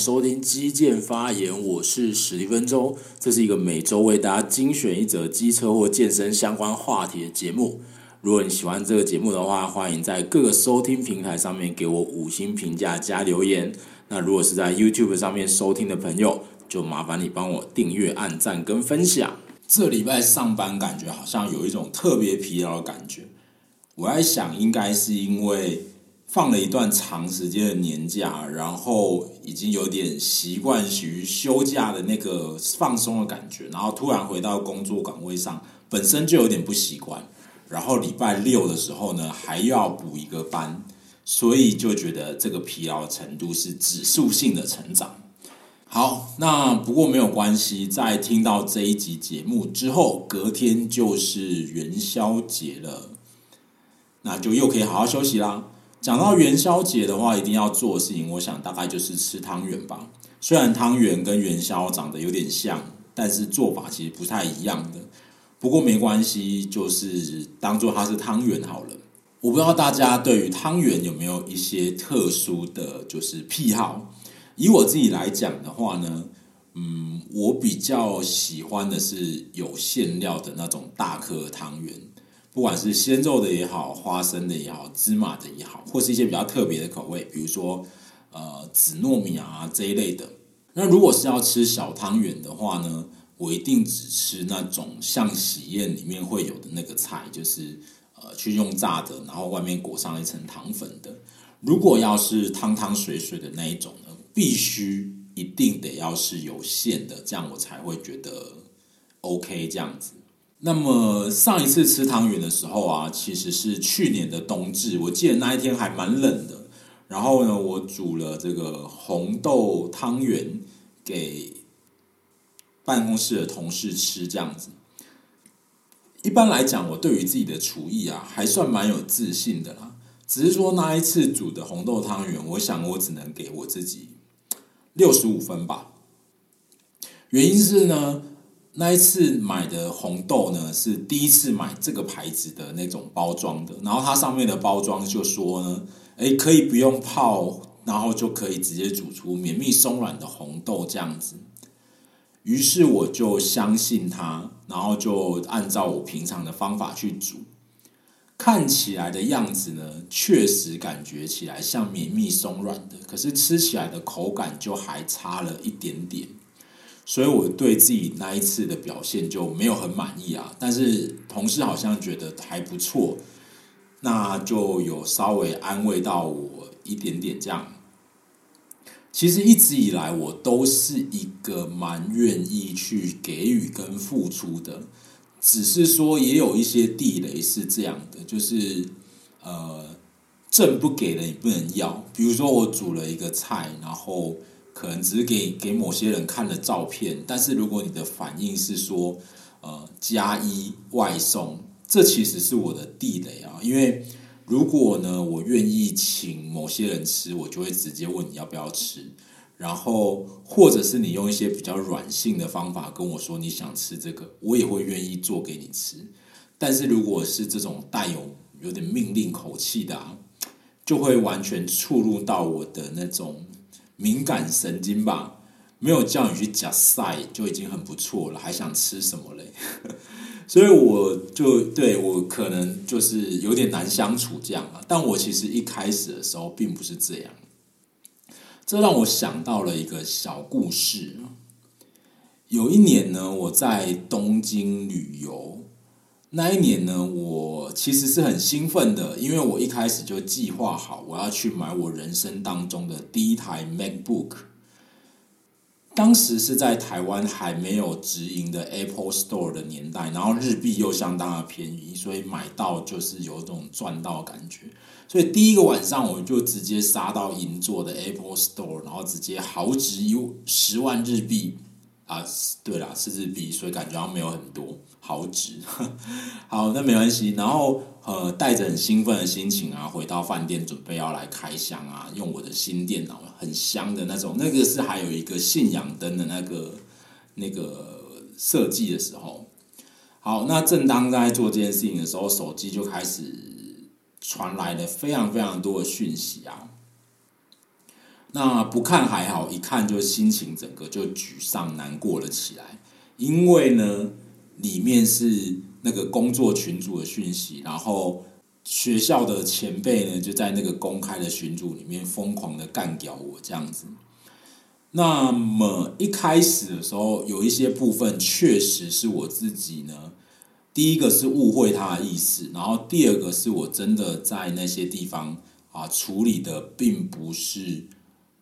收听机健发言，我是史蒂芬周，这是一个每周为大家精选一则机车或健身相关话题的节目。如果你喜欢这个节目的话，欢迎在各个收听平台上面给我五星评价加留言。那如果是在 YouTube 上面收听的朋友，就麻烦你帮我订阅、按赞跟分享。这礼拜上班感觉好像有一种特别疲劳的感觉，我在想，应该是因为放了一段长时间的年假，然后已经有点习惯于休假的那个放松的感觉，然后突然回到工作岗位上，本身就有点不习惯。然后礼拜六的时候呢，还要补一个班，所以就觉得这个疲劳程度是指数性的成长。好，那不过没有关系，在听到这一集节目之后，隔天就是元宵节了，那就又可以好好休息啦。讲到元宵节的话，一定要做的事情，我想大概就是吃汤圆吧。虽然汤圆跟元宵长得有点像，但是做法其实不太一样的。不过没关系，就是当做它是汤圆好了。我不知道大家对于汤圆有没有一些特殊的就是癖好。以我自己来讲的话呢，嗯，我比较喜欢的是有馅料的那种大颗汤圆，不管是鲜肉的也好，花生的也好，芝麻的也好，或是一些比较特别的口味，比如说呃紫糯米啊这一类的。那如果是要吃小汤圆的话呢，我一定只吃那种像喜宴里面会有的那个菜，就是呃去用炸的，然后外面裹上一层糖粉的。如果要是汤汤水水的那一种呢，必须一定得要是有馅的，这样我才会觉得 OK 这样子。那么上一次吃汤圆的时候啊，其实是去年的冬至，我记得那一天还蛮冷的。然后呢，我煮了这个红豆汤圆给办公室的同事吃，这样子。一般来讲，我对于自己的厨艺啊，还算蛮有自信的啦。只是说那一次煮的红豆汤圆，我想我只能给我自己。六十五分吧。原因是呢，那一次买的红豆呢是第一次买这个牌子的那种包装的，然后它上面的包装就说呢，诶，可以不用泡，然后就可以直接煮出绵密松软的红豆这样子。于是我就相信它，然后就按照我平常的方法去煮。看起来的样子呢，确实感觉起来像绵密松软的，可是吃起来的口感就还差了一点点，所以我对自己那一次的表现就没有很满意啊。但是同事好像觉得还不错，那就有稍微安慰到我一点点这样。其实一直以来我都是一个蛮愿意去给予跟付出的。只是说，也有一些地雷是这样的，就是呃，朕不给了你不能要。比如说，我煮了一个菜，然后可能只是给给某些人看了照片，但是如果你的反应是说呃加一外送，这其实是我的地雷啊。因为如果呢，我愿意请某些人吃，我就会直接问你要不要吃。然后，或者是你用一些比较软性的方法跟我说你想吃这个，我也会愿意做给你吃。但是如果是这种带有有点命令口气的啊，就会完全触入到我的那种敏感神经吧。没有叫你去夹菜就已经很不错了，还想吃什么嘞？所以我就对我可能就是有点难相处这样啊。但我其实一开始的时候并不是这样。这让我想到了一个小故事。有一年呢，我在东京旅游。那一年呢，我其实是很兴奋的，因为我一开始就计划好我要去买我人生当中的第一台 MacBook。当时是在台湾还没有直营的 Apple Store 的年代，然后日币又相当的便宜，所以买到就是有种赚到感觉。所以第一个晚上我就直接杀到银座的 Apple Store，然后直接豪掷一十万日币啊，对啦，是日币，所以感觉好像没有很多豪掷。好，那没关系。然后呃，带着很兴奋的心情啊，回到饭店准备要来开箱啊，用我的新电脑，很香的那种，那个是还有一个信仰灯的那个那个设计的时候。好，那正当在做这件事情的时候，手机就开始。传来了非常非常多的讯息啊！那不看还好，一看就心情整个就沮丧难过了起来。因为呢，里面是那个工作群组的讯息，然后学校的前辈呢就在那个公开的群组里面疯狂的干掉我这样子。那么一开始的时候，有一些部分确实是我自己呢，第一个是误会他的意思，然后第二个是我真的在那些地方啊处理的并不是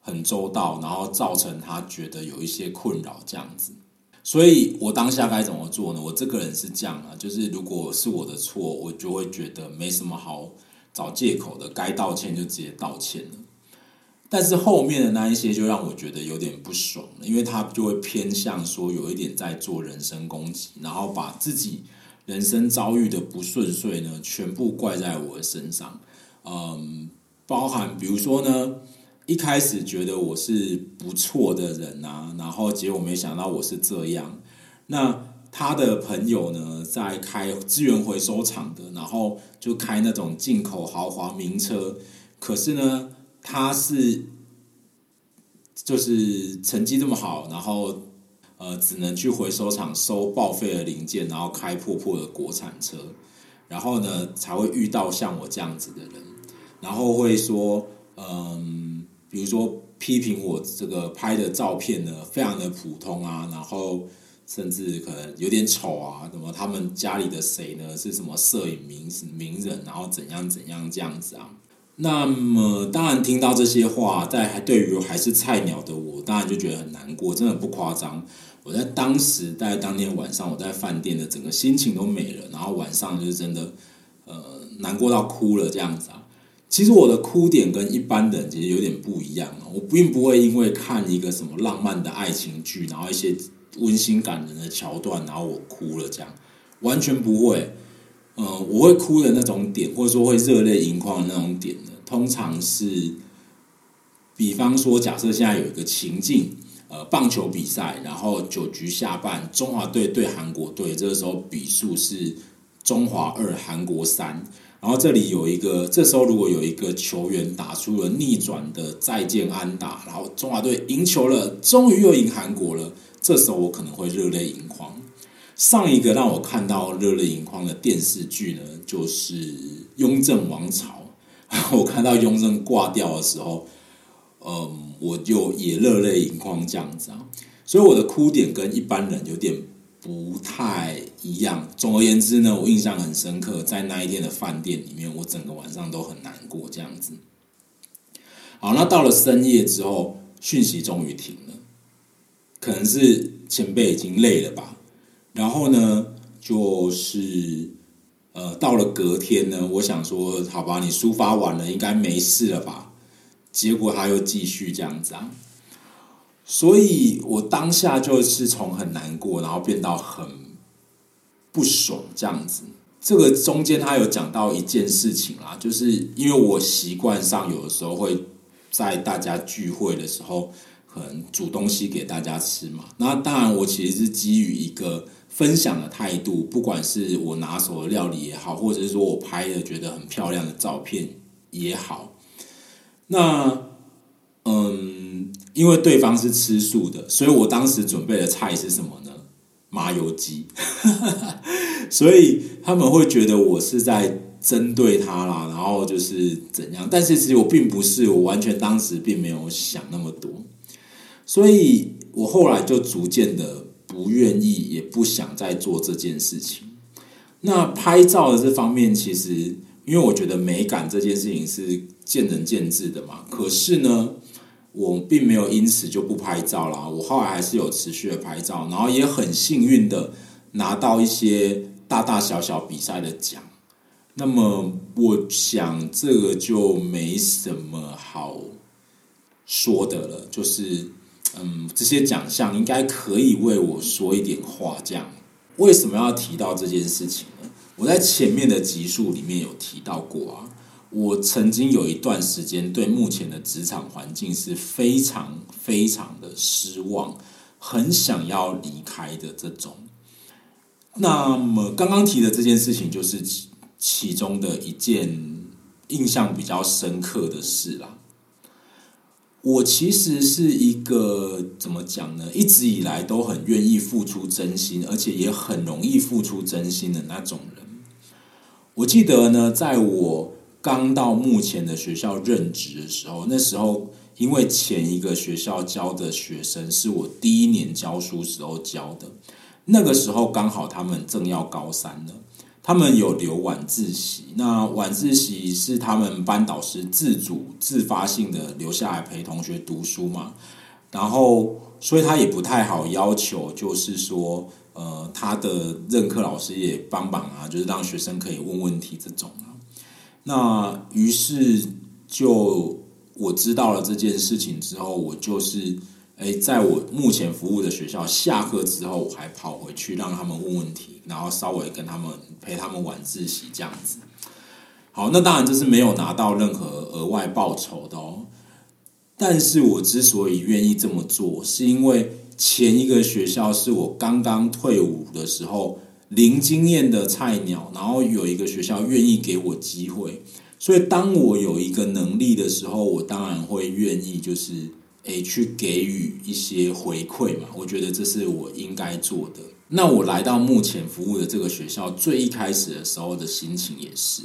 很周到，然后造成他觉得有一些困扰这样子。所以我当下该怎么做呢？我这个人是这样啊，就是如果是我的错，我就会觉得没什么好找借口的，该道歉就直接道歉了。但是后面的那一些就让我觉得有点不爽了，因为他就会偏向说有一点在做人身攻击，然后把自己人生遭遇的不顺遂呢，全部怪在我的身上。嗯，包含比如说呢，一开始觉得我是不错的人啊，然后结果没想到我是这样。那他的朋友呢，在开资源回收厂的，然后就开那种进口豪华名车，可是呢。他是就是成绩这么好，然后呃，只能去回收厂收报废的零件，然后开破破的国产车，然后呢才会遇到像我这样子的人，然后会说，嗯，比如说批评我这个拍的照片呢，非常的普通啊，然后甚至可能有点丑啊，什么他们家里的谁呢是什么摄影名名人，然后怎样怎样这样子啊。那么，当然听到这些话，在还对于还是菜鸟的我，当然就觉得很难过，真的不夸张。我在当时，在当天晚上，我在饭店的整个心情都没了，然后晚上就是真的，呃，难过到哭了这样子啊。其实我的哭点跟一般的人其实有点不一样啊，我并不会因为看一个什么浪漫的爱情剧，然后一些温馨感人的桥段，然后我哭了这样，完全不会。呃，我会哭的那种点，或者说会热泪盈眶的那种点呢，通常是，比方说，假设现在有一个情境，呃，棒球比赛，然后九局下半，中华队对韩国队，这个时候比数是中华二，韩国三，然后这里有一个，这时候如果有一个球员打出了逆转的再见安打，然后中华队赢球了，终于又赢韩国了，这时候我可能会热泪盈眶。上一个让我看到热泪盈眶的电视剧呢，就是《雍正王朝》。我看到雍正挂掉的时候，嗯，我就也热泪盈眶这样子啊。所以我的哭点跟一般人有点不太一样。总而言之呢，我印象很深刻，在那一天的饭店里面，我整个晚上都很难过这样子。好，那到了深夜之后，讯息终于停了，可能是前辈已经累了吧。然后呢，就是呃，到了隔天呢，我想说，好吧，你抒发完了，应该没事了吧？结果他又继续这样子啊，所以我当下就是从很难过，然后变到很不爽这样子。这个中间他有讲到一件事情啦，就是因为我习惯上有的时候会在大家聚会的时候，可能煮东西给大家吃嘛。那当然，我其实是基于一个。分享的态度，不管是我拿手的料理也好，或者是说我拍的觉得很漂亮的照片也好，那，因为对方是吃素的，所以我当时准备的菜是什么呢？麻油鸡，所以他们会觉得我是在针对他啦，然后就是怎样？但是其实我并不是，我完全当时并没有想那么多，所以我后来就逐渐的。不愿意，也不想再做这件事情。那拍照的这方面，其实因为我觉得美感这件事情是见仁见智的嘛。可是呢，我并没有因此就不拍照啦。我后来还是有持续的拍照，然后也很幸运的拿到一些大大小小比赛的奖。那么，我想这个就没什么好说的了，就是。嗯，这些奖项应该可以为我说一点话。这样，为什么要提到这件事情呢？我在前面的集数里面有提到过啊。我曾经有一段时间对目前的职场环境是非常非常的失望，很想要离开的这种。那么刚刚提的这件事情，就是其其中的一件印象比较深刻的事啦。我其实是一个怎么讲呢？一直以来都很愿意付出真心，而且也很容易付出真心的那种人。我记得呢，在我刚到目前的学校任职的时候，那时候因为前一个学校教的学生是我第一年教书时候教的，那个时候刚好他们正要高三了。他们有留晚自习，那晚自习是他们班导师自主自发性的留下来陪同学读书嘛，然后所以他也不太好要求，就是说，呃，他的任课老师也帮忙啊，就是让学生可以问问题这种。那于是就我知道了这件事情之后，我就是。诶，在我目前服务的学校下课之后，我还跑回去让他们问问题，然后稍微跟他们陪他们晚自习这样子。好，那当然这是没有拿到任何额外报酬的哦。但是我之所以愿意这么做，是因为前一个学校是我刚刚退伍的时候零经验的菜鸟，然后有一个学校愿意给我机会，所以当我有一个能力的时候，我当然会愿意就是。诶，去给予一些回馈嘛，我觉得这是我应该做的。那我来到目前服务的这个学校，最一开始的时候的心情也是，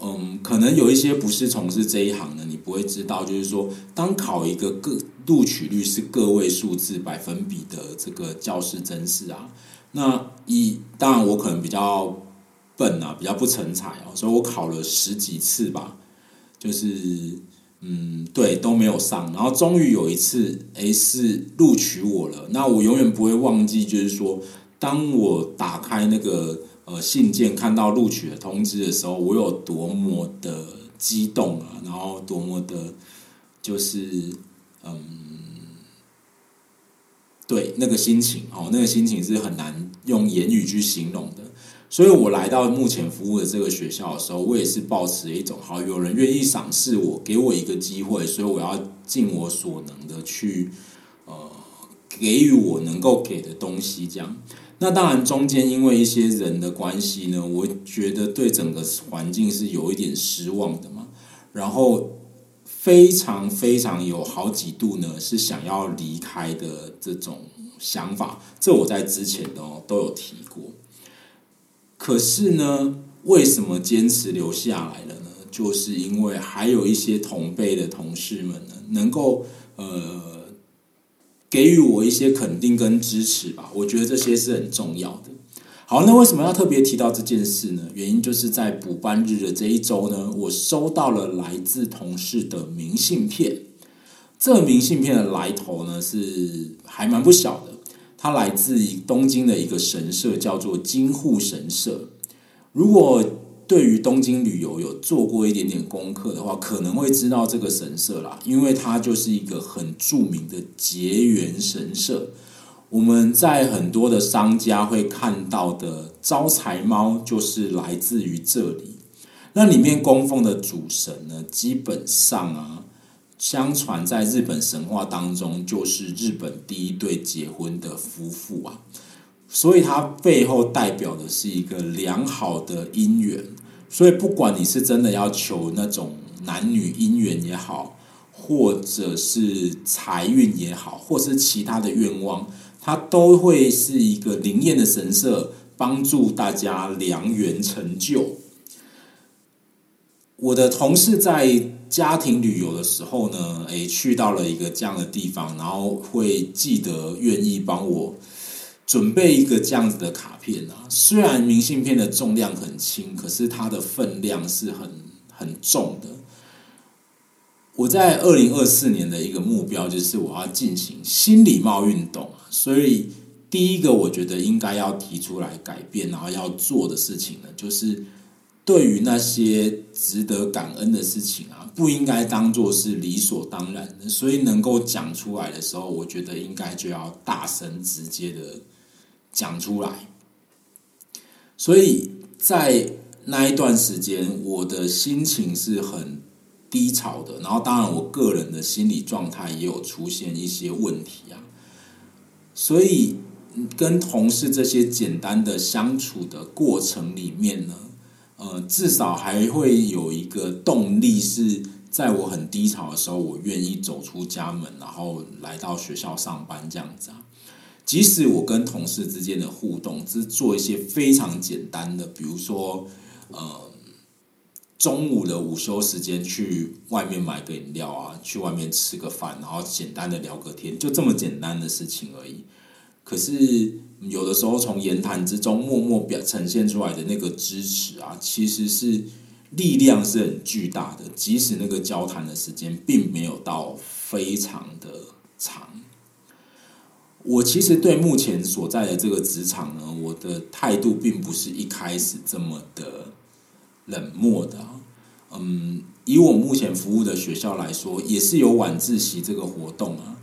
嗯，可能有一些不是从事这一行的，你不会知道，就是说，当考一个个录取率是个位数字百分比的这个教师甄试啊，那一当然我可能比较笨啊，比较不成才哦，所以我考了十几次吧，就是。嗯，对，都没有上，然后终于有一次，诶，是录取我了。那我永远不会忘记，就是说，当我打开那个呃信件，看到录取的通知的时候，我有多么的激动啊，然后多么的，就是嗯，对，那个心情哦，那个心情是很难用言语去形容的。所以我来到目前服务的这个学校的时候，我也是抱持一种好，有人愿意赏识我，给我一个机会，所以我要尽我所能的去呃给予我能够给的东西。这样，那当然中间因为一些人的关系呢，我觉得对整个环境是有一点失望的嘛。然后非常非常有好几度呢，是想要离开的这种想法。这我在之前都都有提过。可是呢，为什么坚持留下来了呢？就是因为还有一些同辈的同事们呢，能够呃给予我一些肯定跟支持吧。我觉得这些是很重要的。好，那为什么要特别提到这件事呢？原因就是在补班日的这一周呢，我收到了来自同事的明信片。这明信片的来头呢，是还蛮不小的。它来自于东京的一个神社，叫做金户神社。如果对于东京旅游有做过一点点功课的话，可能会知道这个神社啦，因为它就是一个很著名的结缘神社。我们在很多的商家会看到的招财猫，就是来自于这里。那里面供奉的主神呢，基本上啊。相传在日本神话当中，就是日本第一对结婚的夫妇啊，所以它背后代表的是一个良好的姻缘。所以不管你是真的要求那种男女姻缘也好，或者是财运也好，或是其他的愿望，它都会是一个灵验的神社，帮助大家良缘成就。我的同事在家庭旅游的时候呢，诶，去到了一个这样的地方，然后会记得愿意帮我准备一个这样子的卡片啊。虽然明信片的重量很轻，可是它的分量是很很重的。我在二零二四年的一个目标就是我要进行新礼貌运动，所以第一个我觉得应该要提出来改变，然后要做的事情呢，就是。对于那些值得感恩的事情啊，不应该当做是理所当然的，所以能够讲出来的时候，我觉得应该就要大声直接的讲出来。所以在那一段时间，我的心情是很低潮的，然后当然我个人的心理状态也有出现一些问题啊，所以跟同事这些简单的相处的过程里面呢。呃，至少还会有一个动力，是在我很低潮的时候，我愿意走出家门，然后来到学校上班这样子啊。即使我跟同事之间的互动只做一些非常简单的，比如说，呃，中午的午休时间去外面买个饮料啊，去外面吃个饭，然后简单的聊个天，就这么简单的事情而已。可是有的时候，从言谈之中默默表呈现出来的那个支持啊，其实是力量是很巨大的。即使那个交谈的时间并没有到非常的长，我其实对目前所在的这个职场呢，我的态度并不是一开始这么的冷漠的。嗯，以我目前服务的学校来说，也是有晚自习这个活动啊。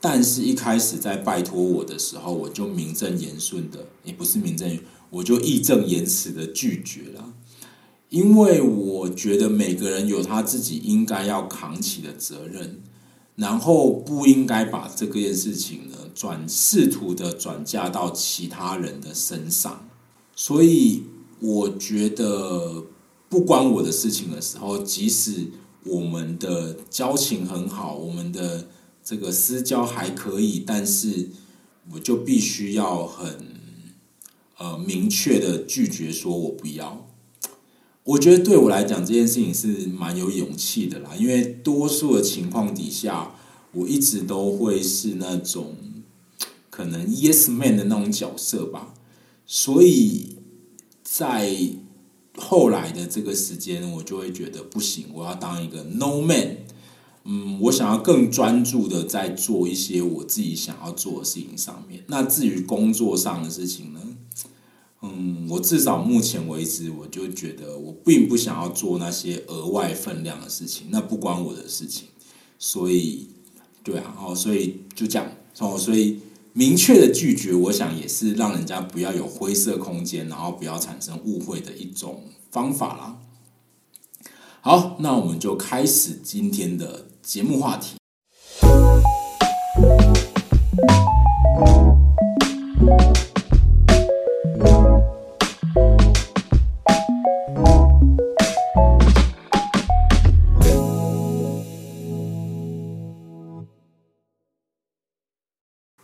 但是，一开始在拜托我的时候，我就名正言顺的，也不是名正，我就义正言辞的拒绝了。因为我觉得每个人有他自己应该要扛起的责任，然后不应该把这个件事情呢转试图的转嫁到其他人的身上。所以，我觉得不关我的事情的时候，即使我们的交情很好，我们的。这个私交还可以，但是我就必须要很呃明确的拒绝，说我不要。我觉得对我来讲这件事情是蛮有勇气的啦，因为多数的情况底下，我一直都会是那种可能 yes man 的那种角色吧，所以在后来的这个时间，我就会觉得不行，我要当一个 no man。嗯，我想要更专注的在做一些我自己想要做的事情上面。那至于工作上的事情呢？嗯，我至少目前为止，我就觉得我并不想要做那些额外分量的事情，那不关我的事情。所以，对啊，哦，所以就这样哦，所以明确的拒绝，我想也是让人家不要有灰色空间，然后不要产生误会的一种方法啦。好，那我们就开始今天的。节目话题。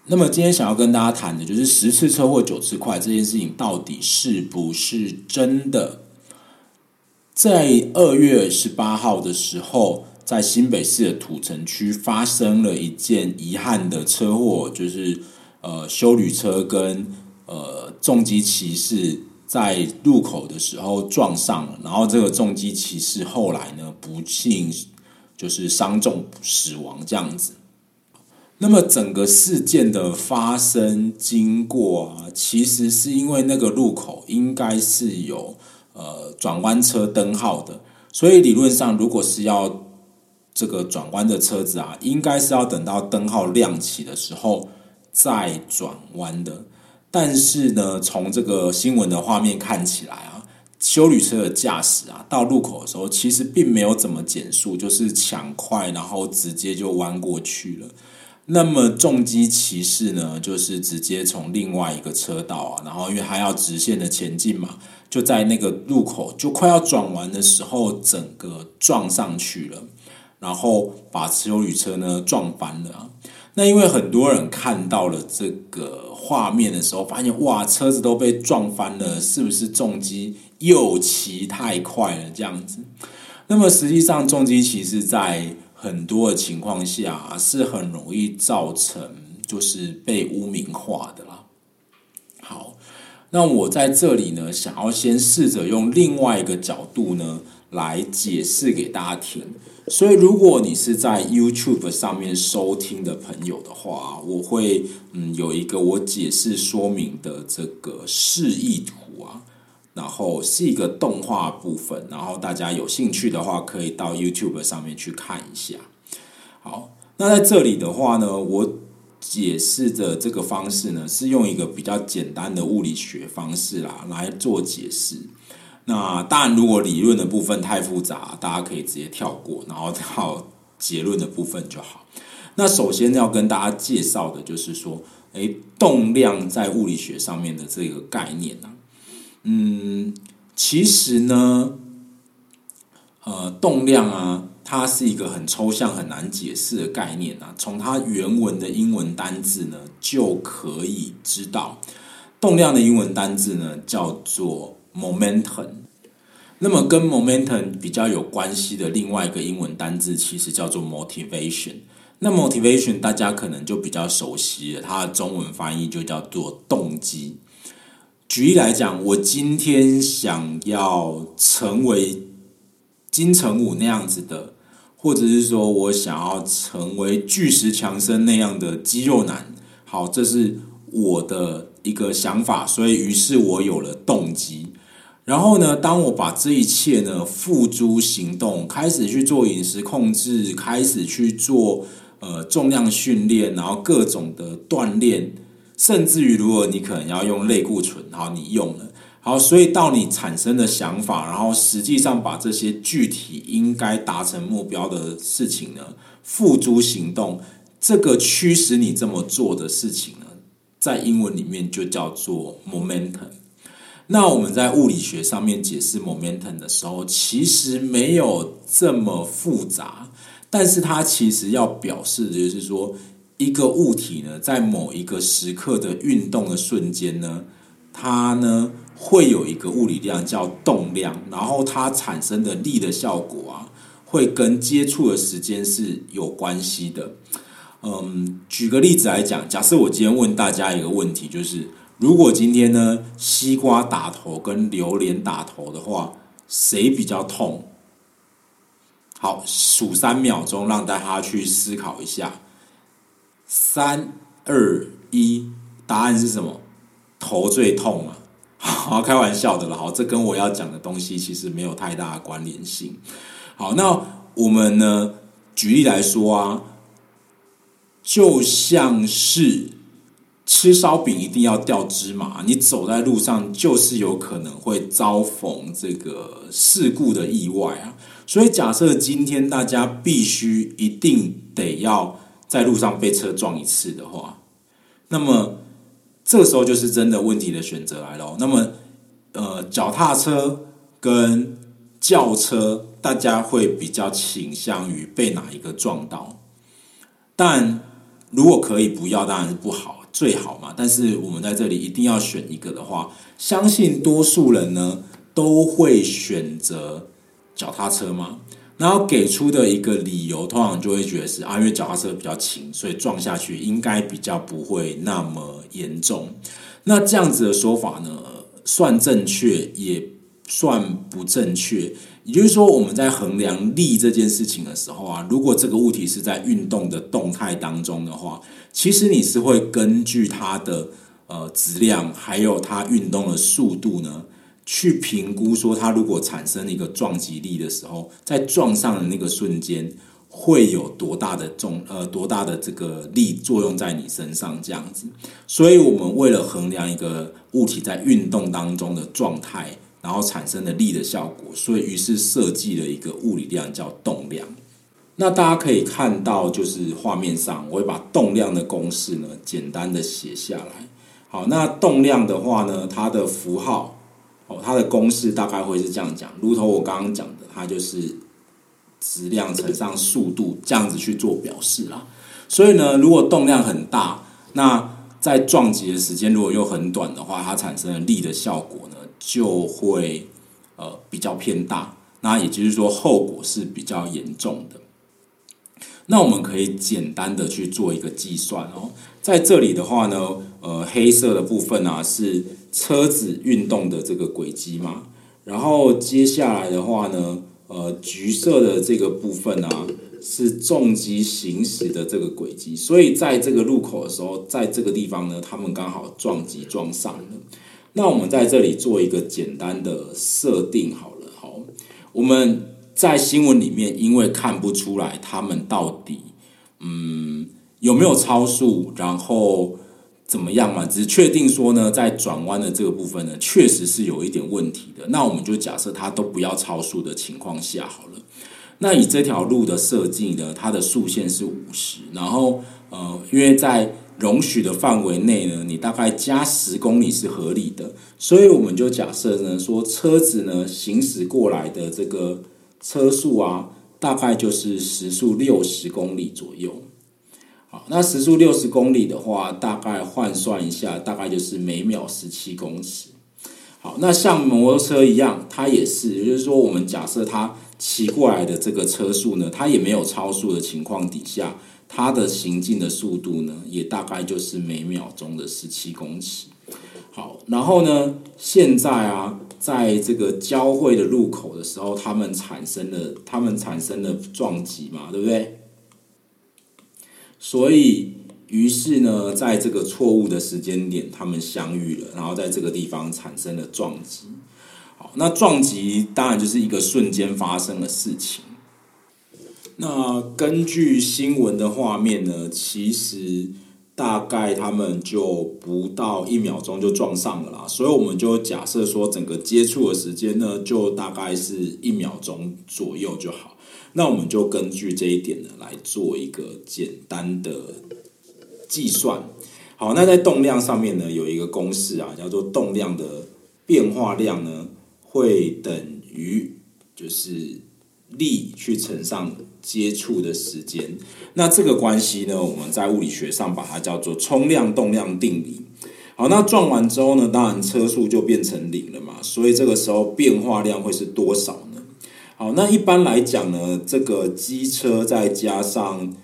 那么今天想要跟大家谈的就是十次车祸九次快这件事情到底是不是真的？在二月十八号的时候。在新北市的土城区发生了一件遗憾的车祸，就是呃，修旅车跟呃重机骑士在路口的时候撞上了，然后这个重机骑士后来呢，不幸就是伤重死亡这样子。那么整个事件的发生经过啊，其实是因为那个路口应该是有呃转弯车灯号的，所以理论上如果是要这个转弯的车子啊，应该是要等到灯号亮起的时候再转弯的。但是呢，从这个新闻的画面看起来啊，修旅车的驾驶啊，到路口的时候其实并没有怎么减速，就是抢快，然后直接就弯过去了。那么重机骑士呢，就是直接从另外一个车道啊，然后因为还要直线的前进嘛，就在那个路口就快要转弯的时候，整个撞上去了。然后把持有旅车呢撞翻了！那因为很多人看到了这个画面的时候，发现哇，车子都被撞翻了，是不是重机又骑太快了这样子？那么实际上，重机骑士在很多的情况下是很容易造成就是被污名化的啦。好，那我在这里呢，想要先试着用另外一个角度呢来解释给大家听。所以，如果你是在 YouTube 上面收听的朋友的话，我会嗯有一个我解释说明的这个示意图啊，然后是一个动画部分，然后大家有兴趣的话，可以到 YouTube 上面去看一下。好，那在这里的话呢，我解释的这个方式呢，是用一个比较简单的物理学方式啦来做解释。那当然，如果理论的部分太复杂，大家可以直接跳过，然后到结论的部分就好。那首先要跟大家介绍的就是说，诶，动量在物理学上面的这个概念呢，嗯，其实呢，呃，动量啊，它是一个很抽象、很难解释的概念啊。从它原文的英文单字呢，就可以知道，动量的英文单字呢叫做 momentum。那么跟 momentum 比较有关系的另外一个英文单字，其实叫做 motivation。那 motivation 大家可能就比较熟悉了，它的中文翻译就叫做动机。举例来讲，我今天想要成为金城武那样子的，或者是说我想要成为巨石强森那样的肌肉男。好，这是我的一个想法，所以于是我有了动机。然后呢，当我把这一切呢付诸行动，开始去做饮食控制，开始去做呃重量训练，然后各种的锻炼。甚至于，如果你可能要用类固醇，然后你用了，好，所以到你产生的想法，然后实际上把这些具体应该达成目标的事情呢，付诸行动，这个驱使你这么做的事情呢，在英文里面就叫做 momentum。那我们在物理学上面解释 momentum 的时候，其实没有这么复杂，但是它其实要表示的就是说。一个物体呢，在某一个时刻的运动的瞬间呢，它呢会有一个物理量叫动量，然后它产生的力的效果啊，会跟接触的时间是有关系的。嗯，举个例子来讲，假设我今天问大家一个问题，就是如果今天呢，西瓜打头跟榴莲打头的话，谁比较痛？好，数三秒钟，让大家去思考一下。三二一，答案是什么？头最痛啊！好，开玩笑的了。好，这跟我要讲的东西其实没有太大的关联性。好，那我们呢？举例来说啊，就像是吃烧饼一定要掉芝麻，你走在路上就是有可能会遭逢这个事故的意外啊。所以，假设今天大家必须一定得要。在路上被车撞一次的话，那么这时候就是真的问题的选择来了。那么，呃，脚踏车跟轿车，大家会比较倾向于被哪一个撞到？但如果可以不要，当然是不好，最好嘛。但是我们在这里一定要选一个的话，相信多数人呢都会选择脚踏车吗？然后给出的一个理由，通常就会觉得是啊，因为脚踏车比较轻，所以撞下去应该比较不会那么严重。那这样子的说法呢，算正确也算不正确。也就是说，我们在衡量力这件事情的时候啊，如果这个物体是在运动的动态当中的话，其实你是会根据它的呃质量，还有它运动的速度呢。去评估说，它如果产生一个撞击力的时候，在撞上的那个瞬间会有多大的重呃多大的这个力作用在你身上这样子。所以，我们为了衡量一个物体在运动当中的状态，然后产生的力的效果，所以于是设计了一个物理量叫动量。那大家可以看到，就是画面上，我会把动量的公式呢简单的写下来。好，那动量的话呢，它的符号。哦，它的公式大概会是这样讲，如同我刚刚讲的，它就是质量乘上速度这样子去做表示啦。所以呢，如果动量很大，那在撞击的时间如果又很短的话，它产生的力的效果呢，就会呃比较偏大。那也就是说，后果是比较严重的。那我们可以简单的去做一个计算哦，在这里的话呢，呃，黑色的部分啊是车子运动的这个轨迹嘛，然后接下来的话呢，呃，橘色的这个部分啊是重机行驶的这个轨迹，所以在这个路口的时候，在这个地方呢，他们刚好撞击撞上了。那我们在这里做一个简单的设定好了，好，我们。在新闻里面，因为看不出来他们到底嗯有没有超速，然后怎么样嘛？只是确定说呢，在转弯的这个部分呢，确实是有一点问题的。那我们就假设他都不要超速的情况下好了。那以这条路的设计呢，它的速限是五十，然后呃，因为在容许的范围内呢，你大概加十公里是合理的，所以我们就假设呢，说车子呢行驶过来的这个。车速啊，大概就是时速六十公里左右。那时速六十公里的话，大概换算一下，大概就是每秒十七公尺。好，那像摩托车一样，它也是，也就是说，我们假设它骑过来的这个车速呢，它也没有超速的情况底下，它的行进的速度呢，也大概就是每秒钟的十七公尺。好，然后呢，现在啊，在这个交汇的路口的时候，他们产生了，他们产生了撞击嘛，对不对？所以，于是呢，在这个错误的时间点，他们相遇了，然后在这个地方产生了撞击。好，那撞击当然就是一个瞬间发生的事情。那根据新闻的画面呢，其实大概他们就不到一秒钟就撞上了啦，所以我们就假设说，整个接触的时间呢，就大概是一秒钟左右就好。那我们就根据这一点呢，来做一个简单的计算。好，那在动量上面呢，有一个公式啊，叫做动量的变化量呢，会等于就是力去乘上接触的时间。那这个关系呢，我们在物理学上把它叫做冲量动量定理。好，那撞完之后呢，当然车速就变成零了嘛，所以这个时候变化量会是多少？好，那一般来讲呢，这个机车再加上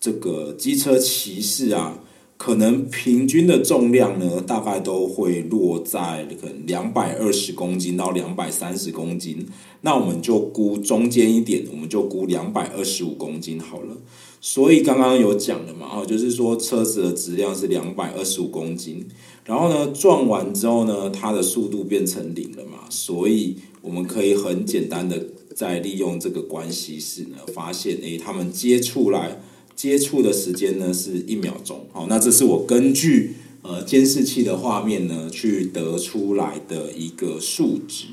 这个机车骑士啊，可能平均的重量呢，大概都会落在可能两百二十公斤到两百三十公斤。那我们就估中间一点，我们就估两百二十五公斤好了。所以刚刚有讲了嘛，哦，就是说车子的质量是两百二十五公斤，然后呢，撞完之后呢，它的速度变成零了嘛，所以我们可以很简单的。在利用这个关系式呢，发现诶，他们接触来接触的时间呢是一秒钟。好，那这是我根据呃监视器的画面呢去得出来的一个数值。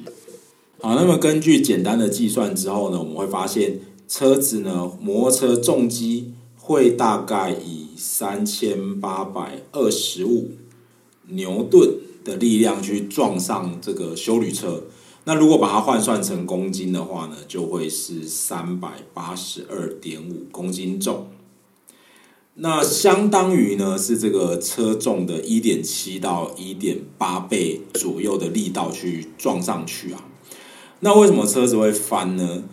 好，那么根据简单的计算之后呢，我们会发现车子呢，摩托车重机会大概以三千八百二十五牛顿的力量去撞上这个修理车。那如果把它换算成公斤的话呢，就会是三百八十二点五公斤重。那相当于呢是这个车重的一点七到一点八倍左右的力道去撞上去啊。那为什么车子会翻呢？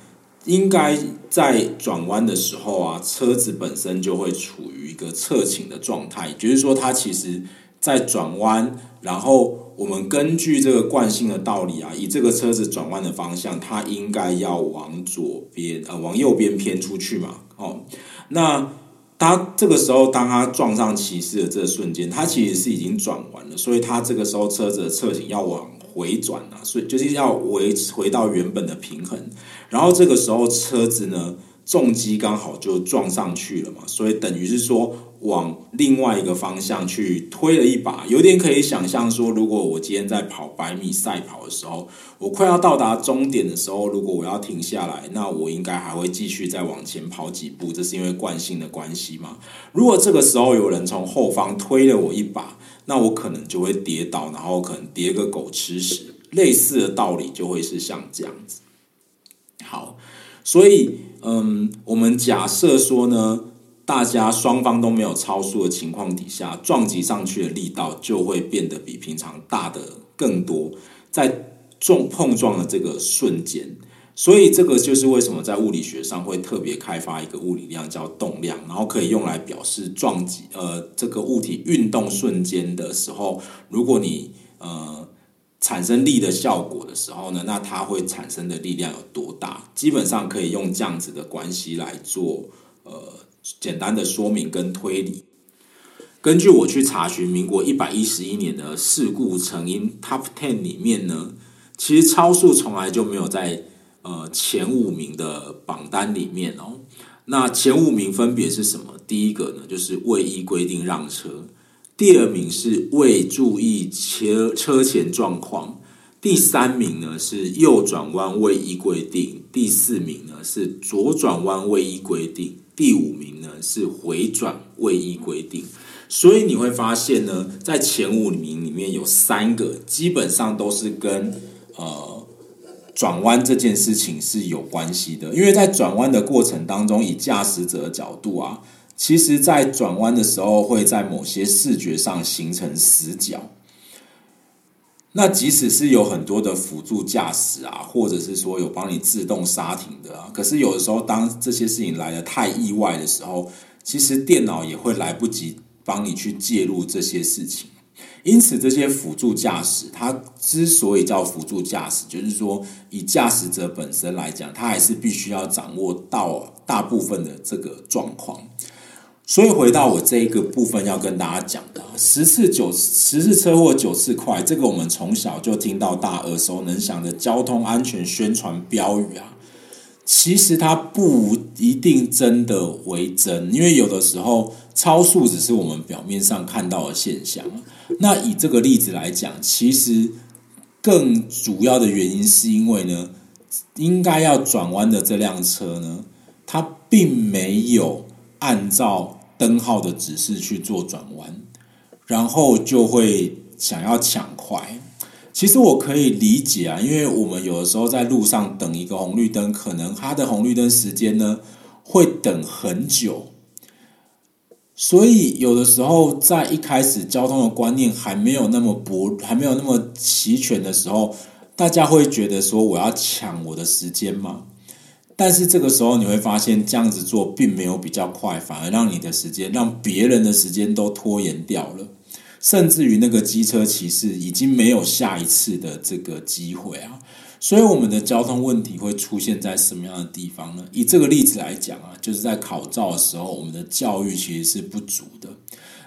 应该在转弯的时候啊，车子本身就会处于一个侧倾的状态，也就是说它其实在转弯，然后。我们根据这个惯性的道理啊，以这个车子转弯的方向，它应该要往左边呃，往右边偏出去嘛。哦，那它这个时候，当它撞上骑士的这个瞬间，它其实是已经转弯了，所以它这个时候车子的侧倾要往回转啊，所以就是要回回到原本的平衡。然后这个时候车子呢，重击刚好就撞上去了嘛，所以等于是说。往另外一个方向去推了一把，有点可以想象说，如果我今天在跑百米赛跑的时候，我快要到达终点的时候，如果我要停下来，那我应该还会继续再往前跑几步，这是因为惯性的关系嘛。如果这个时候有人从后方推了我一把，那我可能就会跌倒，然后可能跌个狗吃屎。类似的道理就会是像这样子。好，所以嗯，我们假设说呢。大家双方都没有超速的情况底下，撞击上去的力道就会变得比平常大的更多，在重碰撞的这个瞬间，所以这个就是为什么在物理学上会特别开发一个物理量叫动量，然后可以用来表示撞击呃这个物体运动瞬间的时候，如果你呃产生力的效果的时候呢，那它会产生的力量有多大？基本上可以用这样子的关系来做呃。简单的说明跟推理，根据我去查询民国一百一十一年的事故成因 Top Ten 里面呢，其实超速从来就没有在呃前五名的榜单里面哦。那前五名分别是什么？第一个呢，就是未依规定让车；第二名是未注意车车前状况；第三名呢是右转弯未依规定；第四名呢是左转弯未依规定。第五名呢是回转位移规定，所以你会发现呢，在前五名里面有三个基本上都是跟呃转弯这件事情是有关系的，因为在转弯的过程当中，以驾驶者的角度啊，其实在转弯的时候会在某些视觉上形成死角。那即使是有很多的辅助驾驶啊，或者是说有帮你自动刹停的啊，可是有的时候当这些事情来得太意外的时候，其实电脑也会来不及帮你去介入这些事情。因此，这些辅助驾驶，它之所以叫辅助驾驶，就是说以驾驶者本身来讲，他还是必须要掌握到大部分的这个状况。所以回到我这一个部分要跟大家讲的，十次九十次车祸九次快，这个我们从小就听到大耳熟能详的交通安全宣传标语啊，其实它不一定真的为真，因为有的时候超速只是我们表面上看到的现象。那以这个例子来讲，其实更主要的原因是因为呢，应该要转弯的这辆车呢，它并没有。按照灯号的指示去做转弯，然后就会想要抢快。其实我可以理解啊，因为我们有的时候在路上等一个红绿灯，可能它的红绿灯时间呢会等很久，所以有的时候在一开始交通的观念还没有那么薄，还没有那么齐全的时候，大家会觉得说我要抢我的时间吗？但是这个时候你会发现，这样子做并没有比较快，反而让你的时间、让别人的时间都拖延掉了，甚至于那个机车骑士已经没有下一次的这个机会啊！所以我们的交通问题会出现在什么样的地方呢？以这个例子来讲啊，就是在考照的时候，我们的教育其实是不足的。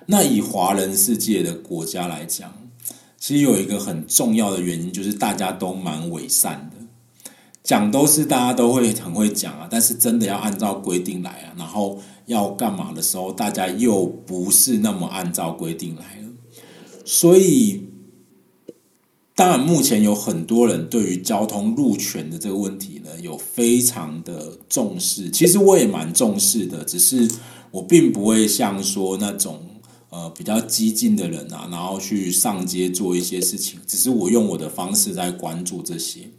那以华人世界的国家来讲，其实有一个很重要的原因，就是大家都蛮伪善的。讲都是大家都会很会讲啊，但是真的要按照规定来啊，然后要干嘛的时候，大家又不是那么按照规定来了。所以，当然目前有很多人对于交通路权的这个问题呢，有非常的重视。其实我也蛮重视的，只是我并不会像说那种呃比较激进的人啊，然后去上街做一些事情。只是我用我的方式在关注这些。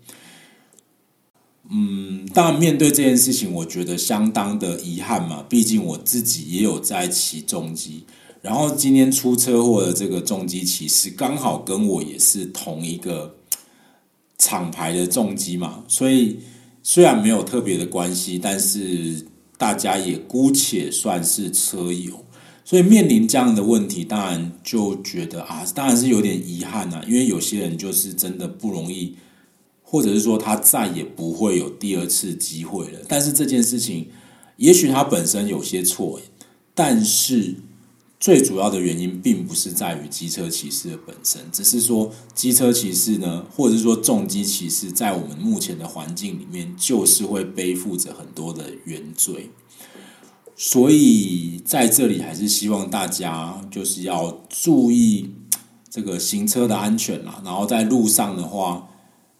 嗯，当然，面对这件事情，我觉得相当的遗憾嘛。毕竟我自己也有在骑重机，然后今天出车祸的这个重机骑士刚好跟我也是同一个厂牌的重机嘛，所以虽然没有特别的关系，但是大家也姑且算是车友。所以面临这样的问题，当然就觉得啊，当然是有点遗憾呐，因为有些人就是真的不容易。或者是说他再也不会有第二次机会了。但是这件事情，也许他本身有些错，但是最主要的原因并不是在于机车骑士的本身，只是说机车骑士呢，或者是说重机骑士，在我们目前的环境里面，就是会背负着很多的原罪。所以在这里还是希望大家就是要注意这个行车的安全啦。然后在路上的话。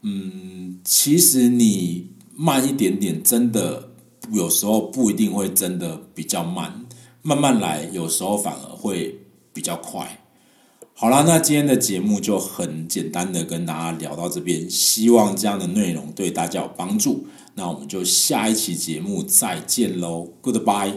嗯，其实你慢一点点，真的有时候不一定会真的比较慢，慢慢来，有时候反而会比较快。好啦，那今天的节目就很简单的跟大家聊到这边，希望这样的内容对大家有帮助。那我们就下一期节目再见喽，Goodbye。